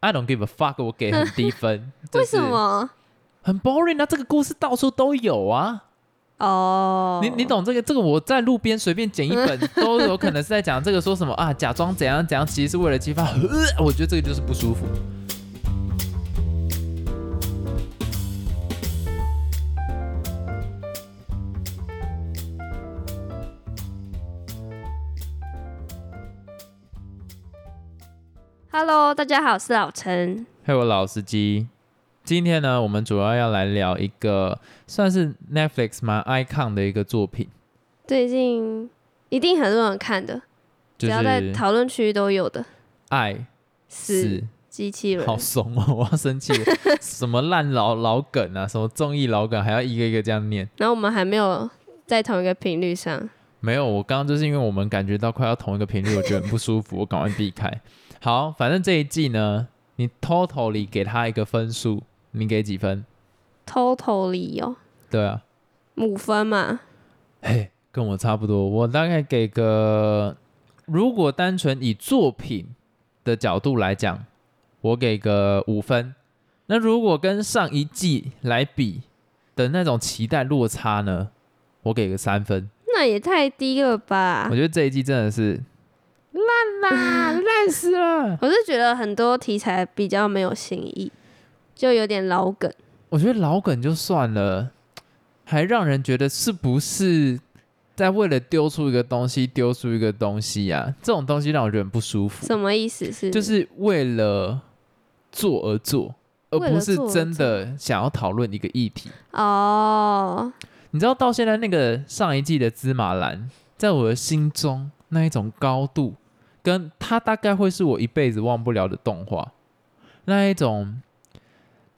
I don't give a fuck，我给很低分。为什？么？很 boring 啊！这个故事到处都有啊。哦，你你懂这个？这个我在路边随便捡一本 都有可能是在讲这个，说什么啊？假装怎样怎样，其实是为了激发。呃我觉得这个就是不舒服。？Hello，大家好，我是老陈。嘿，我老司机。今天呢，我们主要要来聊一个算是 Netflix 蛮 icon 的一个作品，最近一定很多人看的，就只要在是讨论区都有的，爱是是机器人。好怂哦，我要生气了。什么烂老老梗啊，什么综艺老梗，还要一个一个这样念。然后我们还没有在同一个频率上。没有，我刚刚就是因为我们感觉到快要同一个频率，我觉得很不舒服，我赶快避开。好，反正这一季呢，你 totally 给他一个分数，你给几分？Totally 哦，对啊，五分嘛。嘿，跟我差不多，我大概给个，如果单纯以作品的角度来讲，我给个五分。那如果跟上一季来比的那种期待落差呢，我给个三分。那也太低了吧我！觉得这一季真的是烂啦，烂死了。我是觉得很多题材比较没有新意，就有点老梗。我觉得老梗就算了，还让人觉得是不是在为了丢出一个东西丢出一个东西呀、这种东西让我觉得很不舒服。什么意思是？就是为了做而做，而不是真的想要讨论一个议题。哦，你知道到现在那个上一季的芝麻蓝，在我的心中那一种高度，跟它大概会是我一辈子忘不了的动画，那一种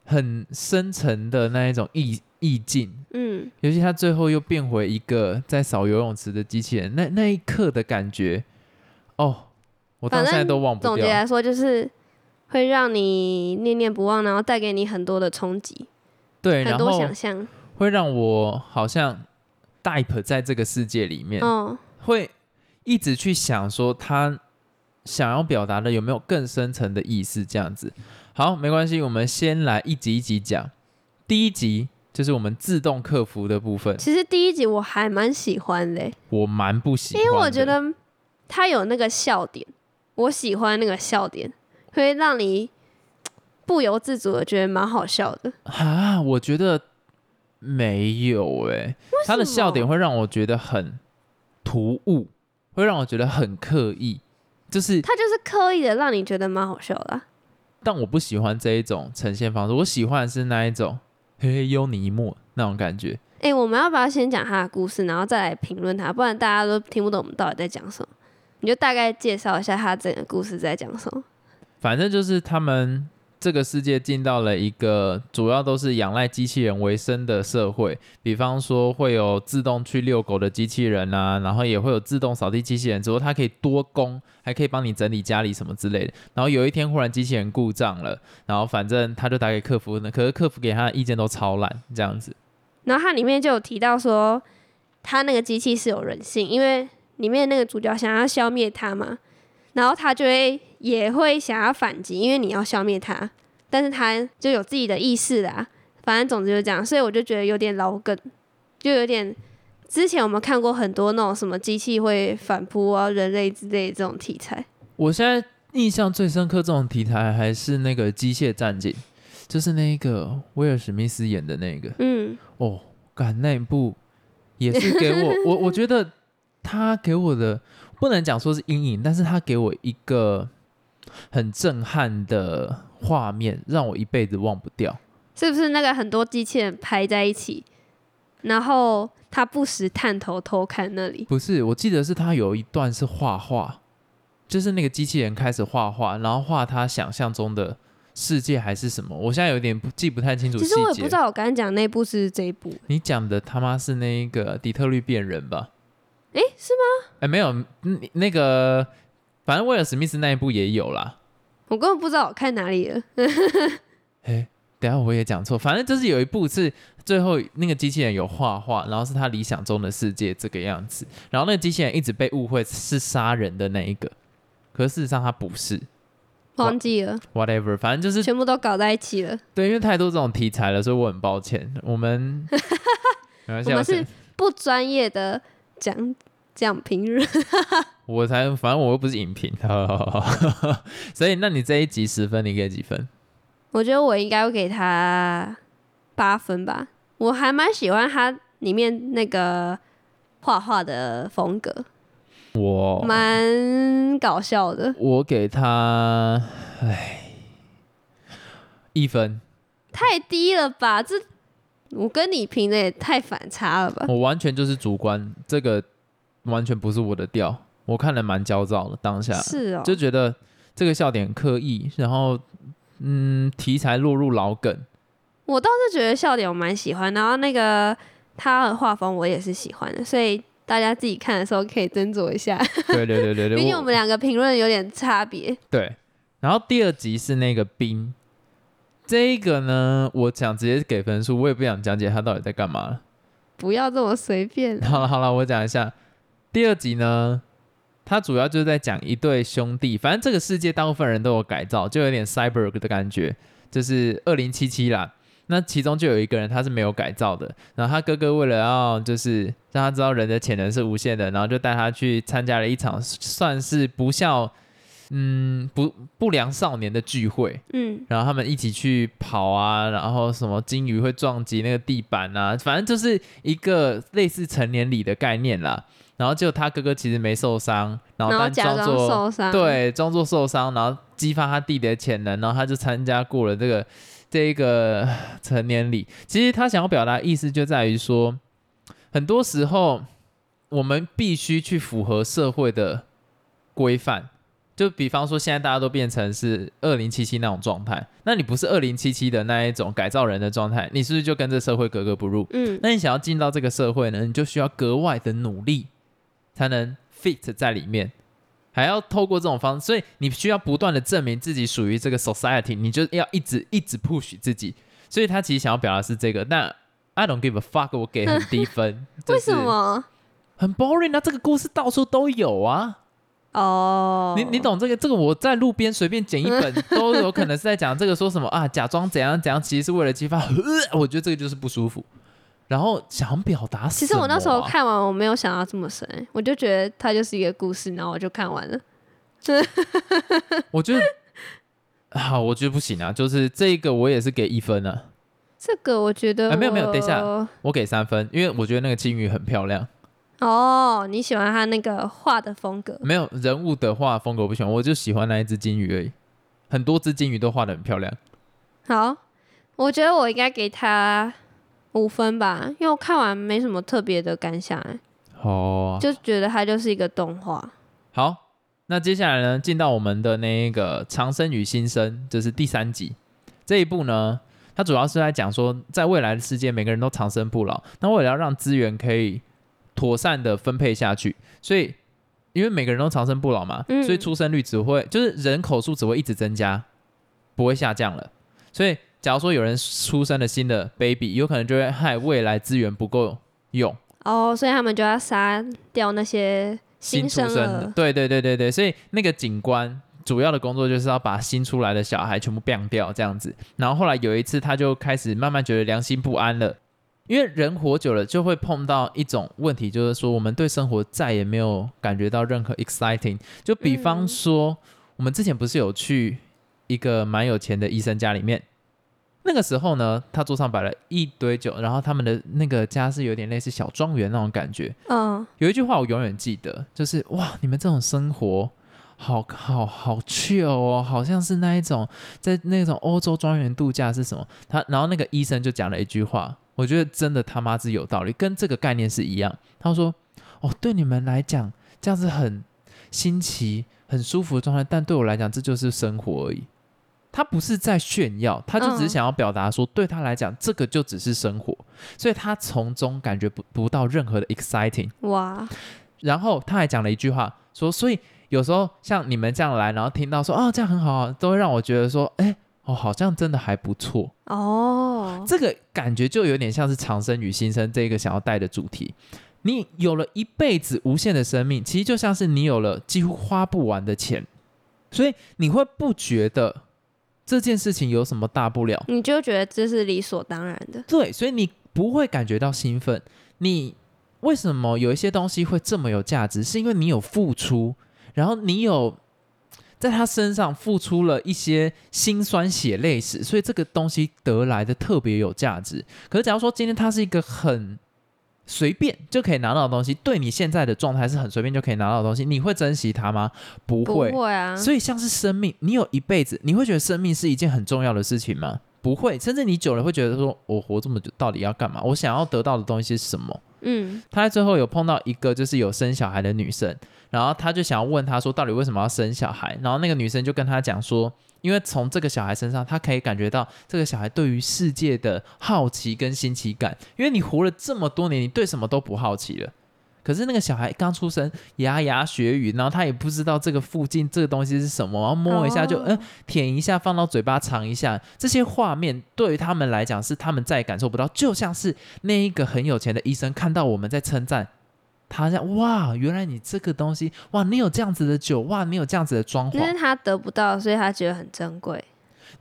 很深沉的那一种意意境。嗯，尤其他最后又变回一个在扫游泳池的机器人，那那一刻的感觉，哦，我到现在都忘不掉。总结来说就是会让你念念不忘，然后带给你很多的冲击，对，很多想象。会让我好像 dive 在这个世界里面，哦，会一直去想说他想要表达的有没有更深层的意思，这样子。好，没关系，我们先来一集一集讲。第一集就是我们自动客服的部分，其实第一集我还蛮喜欢的欸，我蛮不喜欢因的，为我觉得它有那个笑点，我喜欢那个笑点，会让你不由自主的觉得蛮好笑的。啊，我觉得没有哎、他的笑点会让我觉得很突兀，会让我觉得很刻意，就是他就是刻意的让你觉得蛮好笑的啊、但我不喜欢这一种呈现方式，我喜欢的是那一种嘿嘿优尼莫那种感觉。哎、我们要不要先讲他的故事，然后再来评论他？不然大家都听不懂我们到底在讲什么。你就大概介绍一下他整个故事在讲什么。反正就是他们这个世界进到了一个主要都是仰赖机器人为生的社会，比方说会有自动去遛狗的机器人啊，然后也会有自动扫地机器人，只不过它可以多工，还可以帮你整理家里什么之类的。然后有一天忽然机器人故障了，然后反正他就打给客服呢，可是客服给他的意见都超烂，这样子。然后它里面就有提到说，他那个机器是有人性，因为里面那个主角想要消灭它嘛，然后他就会也会想要反击，因为你要消灭他，但是他就有自己的意识啦。反正总之就是这样，所以我就觉得有点老梗，就有点之前我们看过很多那种什么机器会反扑啊人类之类的这种题材。我现在印象最深刻这种题材还是那个机械战警，就是那个威尔史密斯演的那个。嗯，哦，感那一部也是给我，我我觉得他给我的不能讲说是阴影，但是他给我一个很震撼的画面，让我一辈子忘不掉。是不是那个很多机器人排在一起，然后他不时探头偷看那里？不是，我记得是他有一段是画画，就是那个机器人开始画画，然后画他想象中的世界还是什么，我现在有点不记不太清楚其实我也不知。道我刚才讲那部是这一部，你讲的他妈是那个底特律变人吧？诶，是吗？哎，没有，嗯那个反正威尔史密斯那一部也有啦。我根本不知道我看哪里了。哎，等一下我也讲错，反正就是有一部是最后那个机器人有画画，然后是他理想中的世界这个样子，然后那个机器人一直被误会是杀人的那一个，可是事实上他不是。忘记了，whatever，反正就是全部都搞在一起了。对，因为太多这种题材了，所以我很抱歉。我们 没关系，我我们是不专业的讲讲评论，我才，反正我又不是影评，所以那你这一集十分，你给几分？我觉得我应该会给他八分吧。我还蛮喜欢他里面那个画画的风格，我蛮搞笑的。我给他，唉，一分。太低了吧？这我跟你评的也太反差了吧？我完全就是主观，这个完全不是我的调。我看了蛮焦躁的，当下是哦，就觉得这个笑点很刻意，然后嗯，题材落入老梗。我倒是觉得笑点我蛮喜欢，然后那个他的画风我也是喜欢的，所以大家自己看的时候可以斟酌一下。对对对对对，毕竟我们两个评论有点差别。对。然后第二集是那个冰，这个呢，我想直接给分数，我也不想讲解他到底在干嘛。不要这么随便。好了好了，我讲一下第二集呢，它主要就是在讲一对兄弟，反正这个世界大部分人都有改造，就有点 cyber 的感觉，就是二零七七啦。那其中就有一个人他是没有改造的，然后他哥哥为了要就是让他知道人的潜能是无限的，然后就带他去参加了一场算是不孝，嗯不不良少年的聚会，嗯，然后他们一起去跑啊，然后什么金鱼会撞击那个地板啊，反正就是一个类似成年礼的概念啦。然后就他哥哥其实没受伤，然后然后但假装装作受伤。，对装作受伤，然后激发他弟弟的潜能，然后他就参加过了这个这一个成年礼。其实他想要表达的意思就在于说，很多时候我们必须去符合社会的规范。就比方说，现在大家都变成是二零七七那种状态，那你不是二零七七的那一种改造人的状态，你是不是就跟这社会格格不入？嗯，那你想要进到这个社会呢，你就需要格外的努力，才能 fit 在里面，还要透过这种方式，所以你需要不断的证明自己属于这个 society，你就要一直一直 push 自己。所以他其实想要表达是这个，但 I don't give a fuck，我给很低分，为什？么？很 boring 啊，这个故事到处都有啊。哦，你你懂这个？这个我在路边随便捡一本 都有可能是在讲这个，说什么啊？假装怎样怎样，其实是为了激发。呃 我觉得这个就是不舒服。然后想表达其实我那时候看完，我没有想到这么深，我就觉得它就是一个故事，然后我就看完了。我觉得好，我觉得不行啊。就是这个我也是给一分啊，这个我觉得哎没有没有等一下我给三分，因为我觉得那个金鱼很漂亮。哦，你喜欢他那个画的风格？没有人物的画风格我不喜欢，我就喜欢那一只金鱼而已。很多只金鱼都画的很漂亮。好，我觉得我应该给他五分吧，因为我看完没什么特别的感想，哎哦，就觉得它就是一个动画。好，那接下来呢，进到我们的那一个《长生与新生》，这是第三集。这一部呢，它主要是在讲说，在未来的世界，每个人都长生不老。那为了要让资源可以妥善的分配下去，所以因为每个人都长生不老嘛，嗯所以出生率只会就是人口数只会一直增加，不会下降了。所以假如说有人出生了新的 baby，有可能就会害未来资源不够用。哦，所以他们就要杀掉那些新出生生的，。对对对对对，所以那个警官主要的工作就是要把新出来的小孩全部毙掉这样子。然后后来有一次，他就开始慢慢觉得良心不安了，因为人活久了就会碰到一种问题，就是说我们对生活再也没有感觉到任何 exciting。就比方说，我们之前不是有去一个蛮有钱的医生家里面。那个时候呢，他桌上摆了一堆酒，然后他们的那个家是有点类似小庄园那种感觉，嗯，有一句话我永远记得，就是哇，你们这种生活好好好 chill 哦，好像是那一种在那种欧洲庄园度假是什么？他然后那个医生就讲了一句话，我觉得真的他妈是有道理，跟这个概念是一样。他说：“哦，对你们来讲这样子很新奇、很舒服的状态，但对我来讲这就是生活而已。”他不是在炫耀，他就只是嗯想要表达说，对他来讲，这个就只是生活，所以他从中感觉不不到任何的 exciting。哇，然后他还讲了一句话，说，所以有时候像你们这样来，然后听到说，哦，这样很好啊，都会让我觉得说，哎，哦，好像真的还不错。哦，这个感觉就有点像是长生与新生这个想要带的主题。你有了一辈子无限的生命，其实就像是你有了几乎花不完的钱，所以你会不觉得这件事情有什么大不了？你就觉得这是理所当然的。对，所以你不会感觉到兴奋。你为什么有一些东西会这么有价值？是因为你有付出，然后你有在他身上付出了一些辛酸血泪史，所以这个东西得来的特别有价值。可是假如说今天他是一个很随便就可以拿到的东西，对你现在的状态是很随便就可以拿到的东西，你会珍惜它吗？不不会。会啊，所以像是生命，你有一辈子，你会觉得生命是一件很重要的事情吗？不会，甚至你久了会觉得说，我活这么久到底要干嘛？我想要得到的东西是什么？嗯，他在最后有碰到一个就是有生小孩的女生，然后他就想要问他说，到底为什么要生小孩？然后那个女生就跟他讲说，因为从这个小孩身上，他可以感觉到这个小孩对于世界的好奇跟新奇感。因为你活了这么多年，你对什么都不好奇了。可是那个小孩刚出生，牙牙学语，然后他也不知道这个附近这个东西是什么，然后摸一下就哦嗯、舔一下，放到嘴巴尝一下，这些画面对于他们来讲是他们再也感受不到，就像是那一个很有钱的医生看到我们在称赞。他这样哇，原来你这个东西哇，你有这样子的酒哇，你有这样子的装潢，那是他得不到，所以他觉得很珍贵。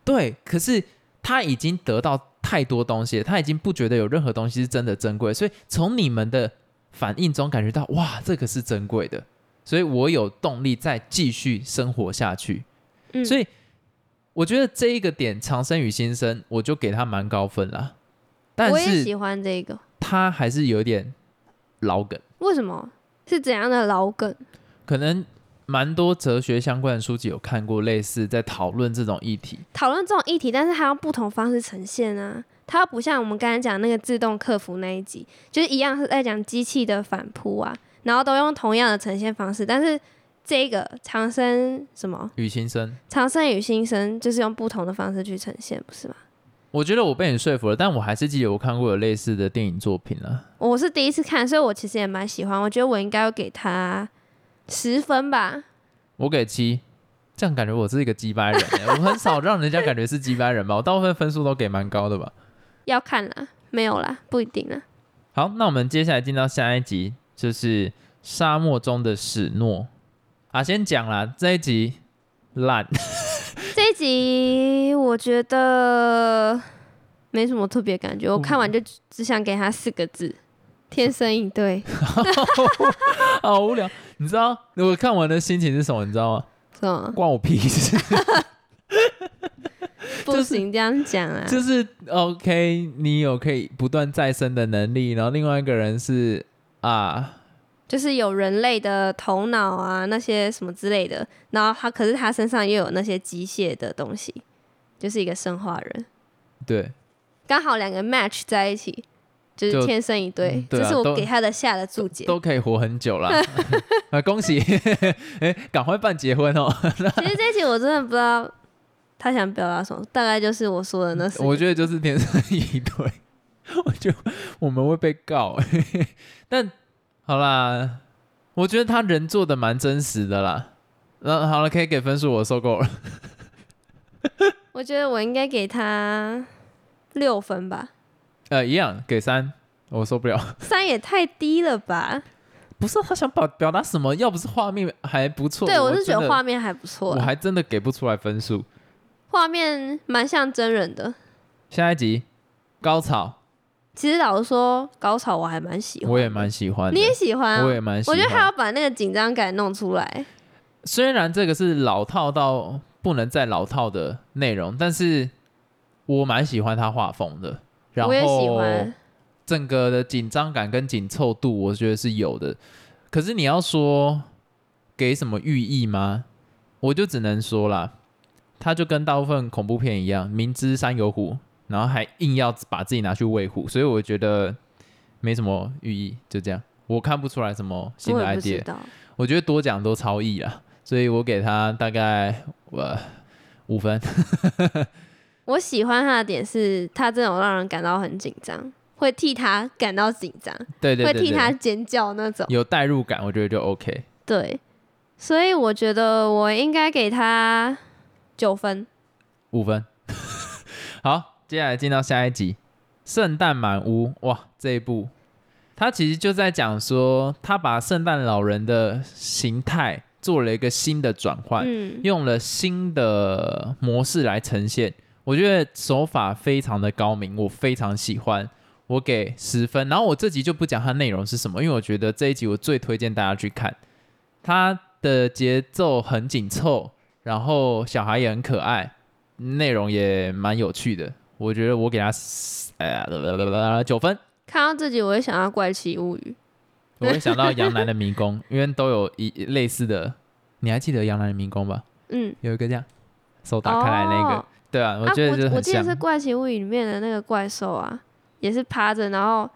对。可是他已经得到太多东西了，他已经不觉得有任何东西是真的珍贵，所以从你们的反应中感觉到哇，这个是珍贵的，所以我有动力再继续生活下去。嗯，所以我觉得这一个点长生与新生，我就给他蛮高分了。但我也喜是欢这个。他还是有点老梗，为什么？是怎样的老梗？可能蛮多哲学相关的书籍有看过，类似在讨论这种议题。讨论这种议题，但是它用不同方式呈现啊。它不像我们刚才讲那个自动客服那一集，就是一样是在讲机器的反扑啊，然后都用同样的呈现方式，但是这个长生什么与新生，长生与新生，就是用不同的方式去呈现，不是吗？我觉得我被你说服了，但我还是记得我看过有类似的电影作品了。我是第一次看，所以我其实也蛮喜欢。我觉得我应该要给他十分吧。我给七，这样感觉我是一个鸡掰人欸、我很少让人家感觉是鸡掰人吧，我大部分分数都给蛮高的吧。要看啦，没有啦，不一定啦。好，那我们接下来进到下一集，就是沙漠中的史诺。啊，先讲啦，这一集烂，集我觉得没什么特别感觉，我看完就只只想给他四个字：天生一对。好无聊。你知道我看完的心情是什么？你知道吗？什么？关我屁事。不行，这样讲啊。就是 OK，你有可以不断再生的能力，然后另外一个人是啊，就是有人类的头脑啊，那些什么之类的，然后他可是他身上又有那些机械的东西，就是一个生化人，对，刚好两个 match 在一起，就是天生一对嗯。对这啊我给他的下的注解。都可以活很久了。啊，恭喜！哎，赶快办结婚哦！其实这一集我真的不知道他想表达什么，大概就是我说的那我觉得就是天生一对，我觉得我们会被告。但好啦，我觉得他人做的蛮真实的啦。那好了，可以给分数，我受够了。我觉得我应该给他六分吧，呃，一样给三，我受不了。三也太低了吧？不是他想表表达什么？要不是画面还不错，对，我是觉得画面还不错啦，我还真的给不出来分数。画面蛮像真人的。下一集高潮，其实老实说，高潮我还蛮喜欢，我也蛮喜欢，你也喜欢、啊，我也蛮喜欢。我觉得他要把那个紧张感弄出来。虽然这个是老套到不能再老套的内容，但是我蛮喜欢他画风的。然我也喜后欢，整个的紧张感跟紧凑度，我觉得是有的。可是你要说给什么寓意吗？我就只能说啦，他就跟大部分恐怖片一样，明知山有虎，然后还硬要把自己拿去喂虎，所以我觉得没什么寓意，就这样。我看不出来什么新的 idea，道。我觉得多讲都超意啦，所以我给他大概我五分。我喜欢他的点是，他这种让人感到很紧张，会替他感到紧张，对对对会替他，尖叫那种。有代入感，我觉得就 OK。对，所以我觉得我应该给他九分。五分。好，接下来进到下一集，《圣诞满屋》。哇，这一部，他其实就在讲说，他把圣诞老人的形态做了一个新的转换，嗯，用了新的模式来呈现，我觉得手法非常的高明，我非常喜欢，我给十分。然后我这集就不讲它内容是什么，因为我觉得这一集我最推荐大家去看，它的节奏很紧凑，然后小孩也很可爱，内容也蛮有趣的，我觉得我给他呃九分。看到自己我会想到《怪奇物语我会想到杨澜的迷宫，因为都有一类似的，你还记得杨澜的迷宫吧？》。嗯，有一个这样手打开来那个，哦对啊，我啊觉得就是很像。我记得是《怪奇物语》里面的那个怪兽啊，也是趴着，然后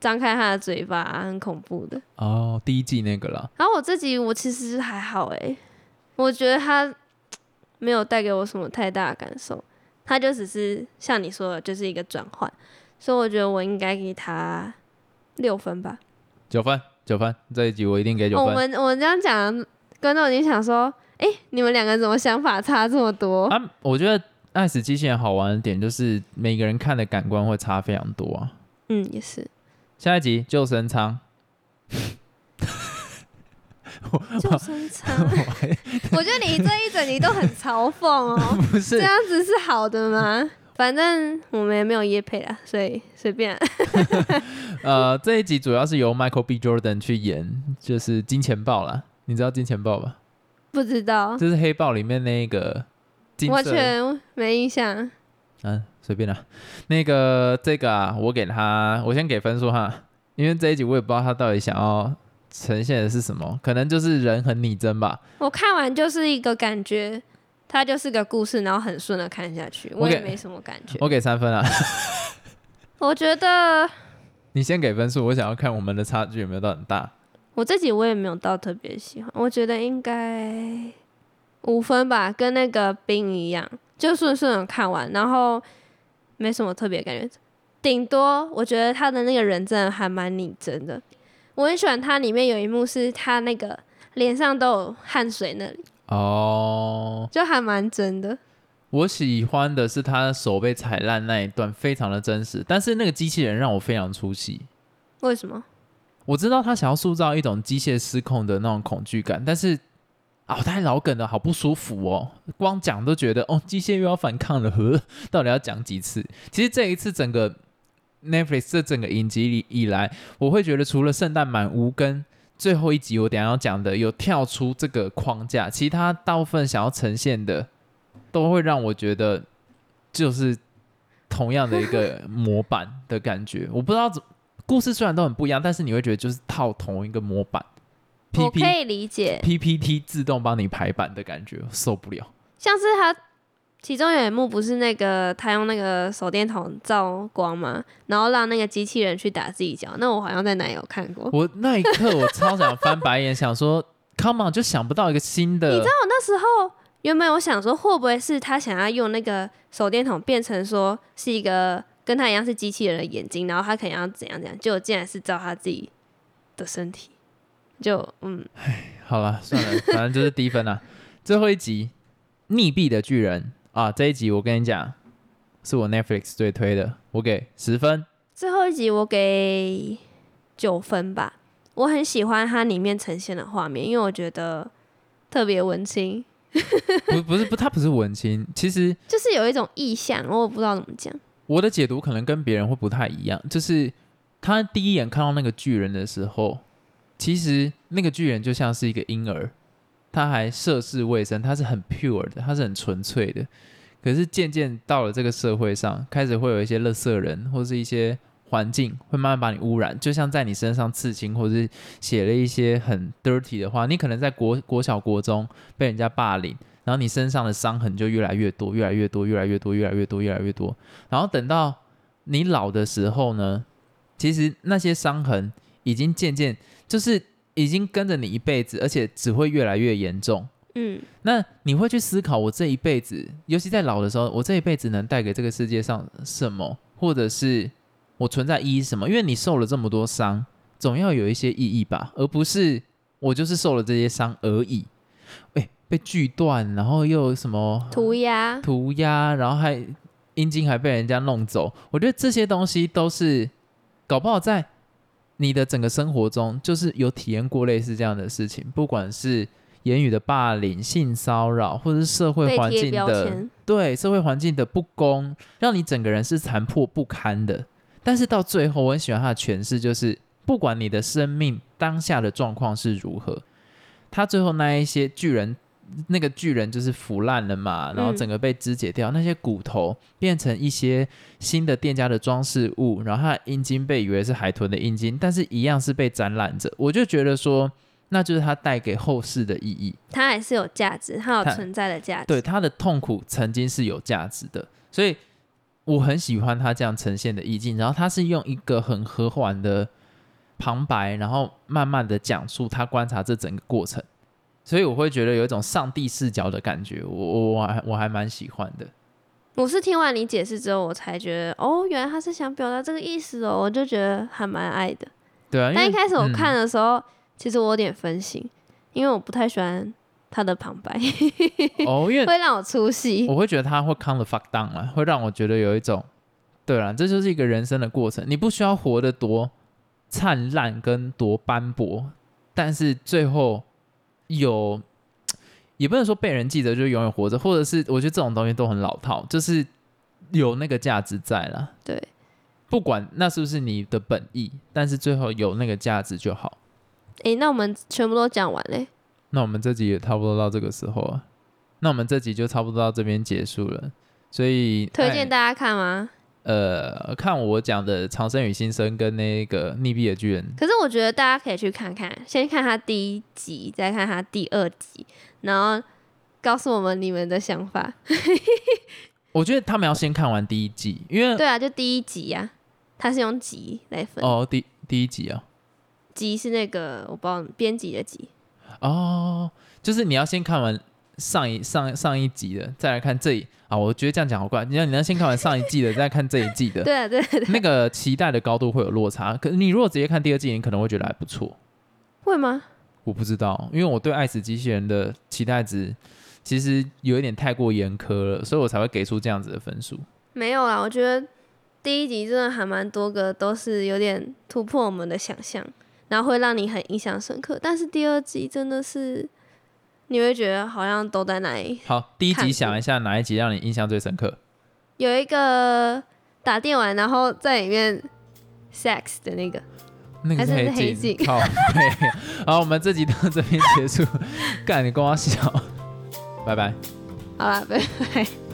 张开他的嘴巴、很恐怖的。哦，第一季那个了，然后我自己我其实还好诶，我觉得他没有带给我什么太大的感受，他就只是像你说的，就是一个转换，所以我觉得我应该给他六分吧。九分，九分，这一集我一定给九分我。们我们这样讲，观众已经想说，哎、你们两个怎么想法差这么多？啊，我觉得《爱死机器人》好玩的点就是每个人看的感官会差非常多啊。嗯，也是。下一集救生舱，救生舱，我觉得你这一整集都很嘲讽哦，不是这样子是好的吗？反正我们也没有夜配啦，所以随便啊。呃，这一集主要是由 Michael B. Jordan 去演，就是金钱豹啦。你知道金钱豹吧？不知道，就是黑豹里面那个金完色全没印象。嗯，随便啦。那个这个啊，我给他，我先给分数哈，因为这一集我也不知道他到底想要呈现的是什么，可能就是人很拟真吧。我看完就是一个感觉，它就是个故事，然后很顺的看下去，我也没什么感觉。我给三分啊，我觉得 你先给分数，我想要看我们的差距有没有到很大。我自己我也没有到特别喜欢，我觉得应该五分吧，跟那个冰一样，就顺顺的看完，然后没什么特别感觉，顶多我觉得他的那个人真的还蛮拟真的，我很喜欢它里面有一幕是他那个脸上都有汗水那里，哦，就还蛮真的。我喜欢的是他手被踩烂那一段，非常的真实，但是那个机器人让我非常出戏。为什么？我知道他想要塑造一种机械失控的那种恐惧感，但是啊，太老梗了，好不舒服哦。光讲都觉得哦，机械又要反抗了，呵，到底要讲几次？其实这一次整个 Netflix 这整个影集里以来，我会觉得除了圣诞满屋跟最后一集我等下要讲的有跳出这个框架，其他大部分想要呈现的都会让我觉得就是同样的一个模板的感觉。我不知道怎故事虽然都很不一样，但是你会觉得就是套同一个模板我可以理解，P P T 自动帮你排版的感觉，受不了。像是他其中有一幕不是那个他用那个手电筒照光吗，然后让那个机器人去打自己脚，那我好像在哪里有看过。我那一刻我超想翻白眼，想说 Come on，就想不到一个新的。你知道我那时候原本我想说，会不会是他想要用那个手电筒变成说是一个跟他一样是机器人的眼睛，然后他可能要怎样怎样，结果竟然是照他自己的身体，就嗯，好了，算了，反正就是低分啦。最后一集《溺毙的巨人》啊，这一集我跟你讲，是我 Netflix 最推的，我给十分。最后一集我给九分吧，我很喜欢它里面呈现的画面，因为我觉得特别文青，不，不是不，它不是文青。其实就是有一种意象，我也不知道怎么讲。我的解读可能跟别人会不太一样，就是他第一眼看到那个巨人的时候，其实那个巨人就像是一个婴儿，他还涉世未深，他是很 pure 的，他是很纯粹的。可是渐渐到了这个社会上，开始会有一些垃圾人，或是一些环境会慢慢把你污染，就像在你身上刺青，或是写了一些很 dirty 的话，你可能在国国小国中被人家霸凌，然后你身上的伤痕就越来越多，越来越多，越来越多，越来越多，越来越多。然后等到你老的时候呢，其实那些伤痕已经渐渐就是已经跟着你一辈子，而且只会越来越严重。嗯，那你会去思考，我这一辈子，尤其在老的时候，我这一辈子能带给这个世界上什么，或者是我存在意义什么？因为你受了这么多伤，总要有一些意义吧，而不是我就是受了这些伤而已。哎，被锯断，然后又什么涂鸦，涂鸦，然后还阴茎还被人家弄走，我觉得这些东西都是搞不好在你的整个生活中，就是有体验过类似这样的事情，不管是言语的霸凌、性骚扰，或者是社会环境的，对社会环境的不公，让你整个人是残破不堪的。但是到最后，我很喜欢他的诠释，就是不管你的生命当下的状况是如何，他最后那一些巨人，那个巨人就是腐烂了嘛，然后嗯整个被肢解掉，那些骨头变成一些新的店家的装饰物，然后它的阴茎被以为是海豚的阴茎，但是一样是被展览着。我就觉得说，那就是它带给后世的意义。它还是有价值，它有存在的价值。对他的痛苦曾经是有价值的，所以我很喜欢他这样呈现的意境。然后他是用一个很和缓的旁白，然后慢慢的讲述他观察这整个过程，所以我会觉得有一种上帝视角的感觉，我我我还我还蛮喜欢的。我是听完你解释之后，我才觉得哦，原来他是想表达这个意思哦，我就觉得还蛮爱的。对啊，但一开始我嗯看的时候，其实我有点分心，因为我不太喜欢他的旁白，哦，因为会让我出戏。我会觉得他会 calm the fuck down 啊，会让我觉得有一种，对啦，这就是一个人生的过程，你不需要活得多灿烂跟多斑驳，但是最后有，也不能说被人记得就永远活着，或者是我觉得这种东西都很老套，就是有那个价值在啦，对，不管那是不是你的本意，但是最后有那个价值就好。诶，那我们全部都讲完嘞。那我们这集也差不多到这个时候啊，那我们这集就差不多到这边结束了。所以哎推荐大家看吗？呃，看我讲的《长生与新生》跟那个《溺毙的巨人》，可是我觉得大家可以去看看，先看他第一集，再看他第二集，然后告诉我们你们的想法。我觉得他们要先看完第一集，因为对啊，就第一集呀、他是用集来分，哦，第第一集啊，集是那个我不知道编辑的集。哦，就是你要先看完上一上上一集的，再来看这一啊，我觉得这样讲好怪，你要你要先看完上一季的，再看这一季的，对啊，对那个期待的高度会有落差。可你如果直接看第二季，你可能会觉得还不错。会吗？我不知道，因为我对《爱死机器人》的期待值其实有一点太过严苛了，所以我才会给出这样子的分数。没有啦，我觉得第一集真的还蛮多个都是有点突破我们的想象，然后会让你很印象深刻。但是第二集真的是你会觉得好像都在那里。好，第一集想一下哪一集让你印象最深刻？有一个打电玩，然后在里面 sex 的那个，那个还是黑黑镜好，对。好，我们这集到这边结束，干你跟我笑，拜拜。好啦，拜拜。